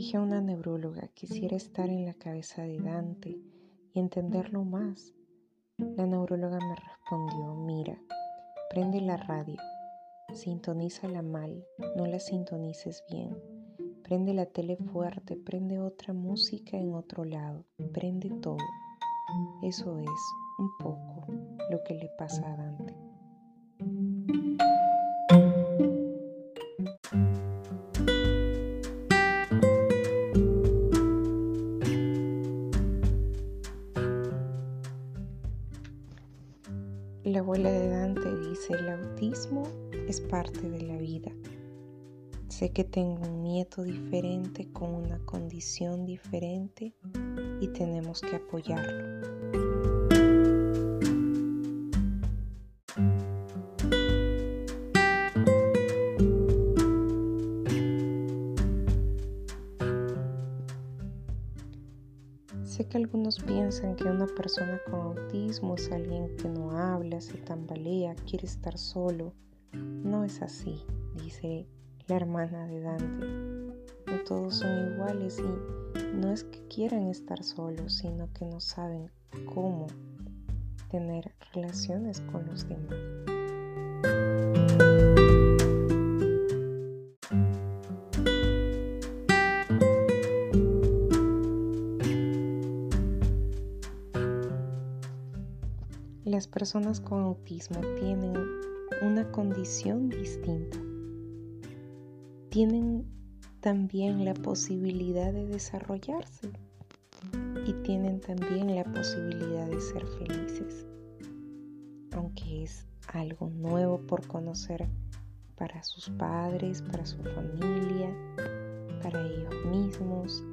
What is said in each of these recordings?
dije a una neuróloga, quisiera estar en la cabeza de Dante y entenderlo más. La neuróloga me respondió, mira, prende la radio, sintonízala mal, no la sintonices bien. Prende la tele fuerte, prende otra música en otro lado, prende todo. Eso es un poco lo que le pasa a Dante. La abuela de Dante dice, el autismo es parte de la vida. Sé que tengo un nieto diferente con una condición diferente y tenemos que apoyarlo. Que algunos piensan que una persona con autismo es alguien que no habla, se tambalea, quiere estar solo. No es así, dice la hermana de Dante. No todos son iguales y no es que quieran estar solos, sino que no saben cómo tener relaciones con los demás. Las personas con autismo tienen una condición distinta. Tienen también la posibilidad de desarrollarse y tienen también la posibilidad de ser felices, aunque es algo nuevo por conocer para sus padres, para su familia, para ellos mismos,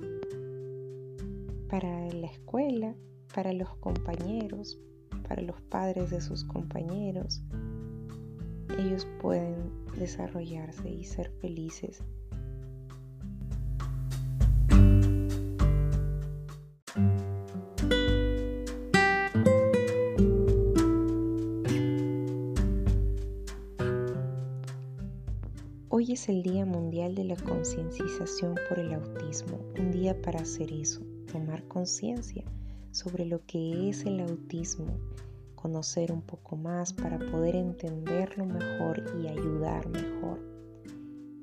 para la escuela, para los compañeros, para los padres de sus compañeros. Ellos pueden desarrollarse y ser felices. Hoy es el Día Mundial de la Concienciación por el Autismo, un día para hacer eso, tomar conciencia sobre lo que es el autismo, conocer un poco más para poder entenderlo mejor y ayudar mejor.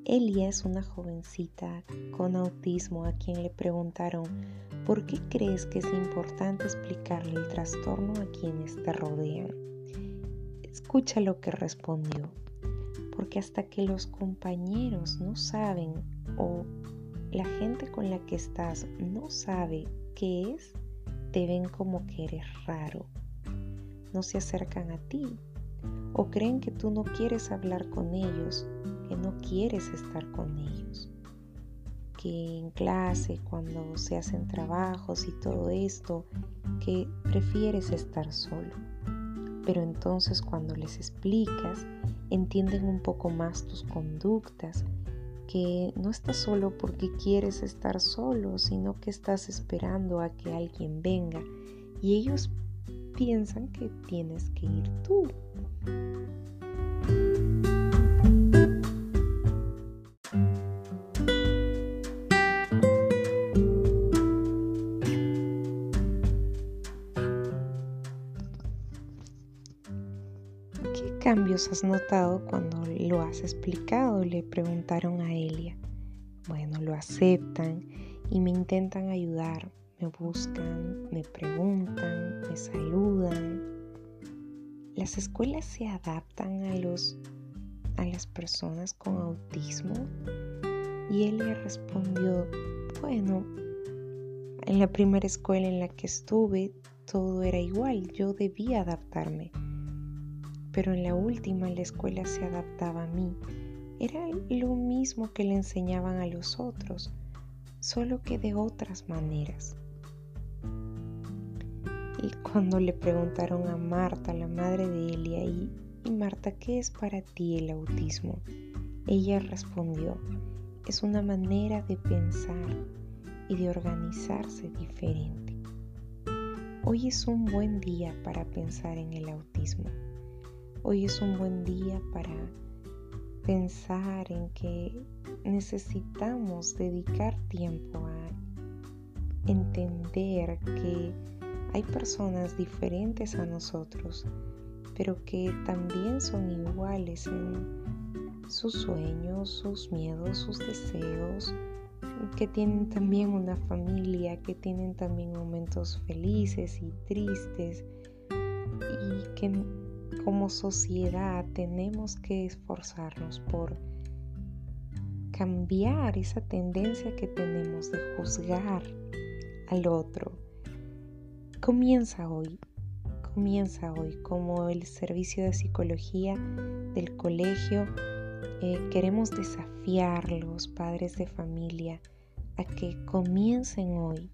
Elia es una jovencita con autismo a quien le preguntaron, ¿por qué crees que es importante explicarle el trastorno a quienes te rodean? Escucha lo que respondió, porque hasta que los compañeros no saben o la gente con la que estás no sabe qué es, te ven como que eres raro, no se acercan a ti o creen que tú no quieres hablar con ellos, que no quieres estar con ellos, que en clase cuando se hacen trabajos y todo esto, que prefieres estar solo. Pero entonces cuando les explicas, entienden un poco más tus conductas, que no estás solo porque quieres estar solo, sino que estás esperando a que alguien venga y ellos piensan que tienes que ir tú. ¿Qué cambios has notado cuando lo has explicado? Le preguntaron a Elia. Bueno, lo aceptan y me intentan ayudar, me buscan, me preguntan, me saludan. Las escuelas se adaptan a los a las personas con autismo y le respondió, bueno, en la primera escuela en la que estuve todo era igual, yo debía adaptarme, pero en la última la escuela se adaptaba a mí. Era lo mismo que le enseñaban a los otros, solo que de otras maneras. Y cuando le preguntaron a Marta, la madre de Elia, y, y Marta, ¿qué es para ti el autismo? Ella respondió, es una manera de pensar y de organizarse diferente. Hoy es un buen día para pensar en el autismo. Hoy es un buen día para pensar en que necesitamos dedicar tiempo a entender que hay personas diferentes a nosotros, pero que también son iguales en sus sueños, sus miedos, sus deseos, que tienen también una familia, que tienen también momentos felices y tristes y que como sociedad tenemos que esforzarnos por cambiar esa tendencia que tenemos de juzgar al otro. Comienza hoy, comienza hoy como el servicio de psicología del colegio. Eh, queremos desafiar los padres de familia a que comiencen hoy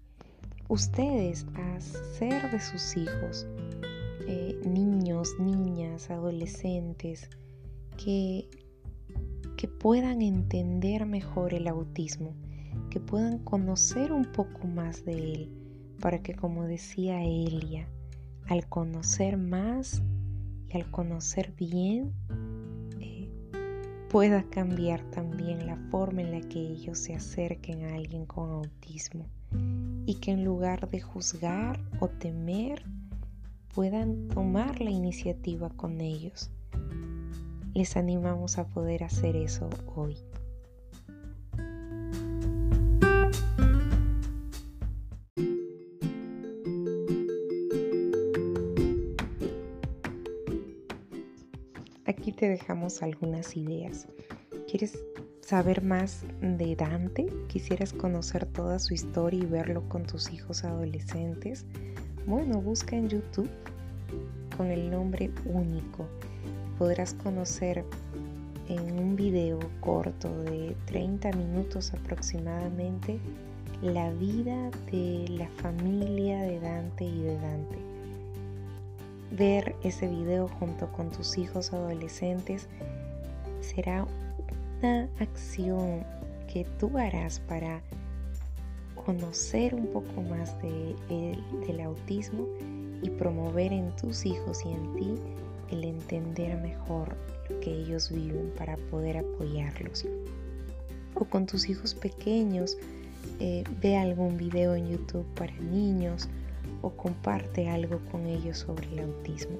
ustedes a ser de sus hijos eh, niños, niñas, adolescentes que, que puedan entender mejor el autismo, que puedan conocer un poco más de él, para que como decía Elia, al conocer más y al conocer bien, eh, pueda cambiar también la forma en la que ellos se acerquen a alguien con autismo. Y que en lugar de juzgar o temer, puedan tomar la iniciativa con ellos. Les animamos a poder hacer eso hoy. Aquí te dejamos algunas ideas. ¿Quieres saber más de Dante? ¿Quisieras conocer toda su historia y verlo con tus hijos adolescentes? Bueno, busca en YouTube con el nombre único. Podrás conocer en un video corto de 30 minutos aproximadamente la vida de la familia de Dante y de Dante. Ver ese video junto con tus hijos adolescentes será una acción que tú harás para conocer un poco más de, del autismo y promover en tus hijos y en ti el entender mejor lo que ellos viven para poder apoyarlos. O con tus hijos pequeños, eh, ve algún video en YouTube para niños o comparte algo con ellos sobre el autismo.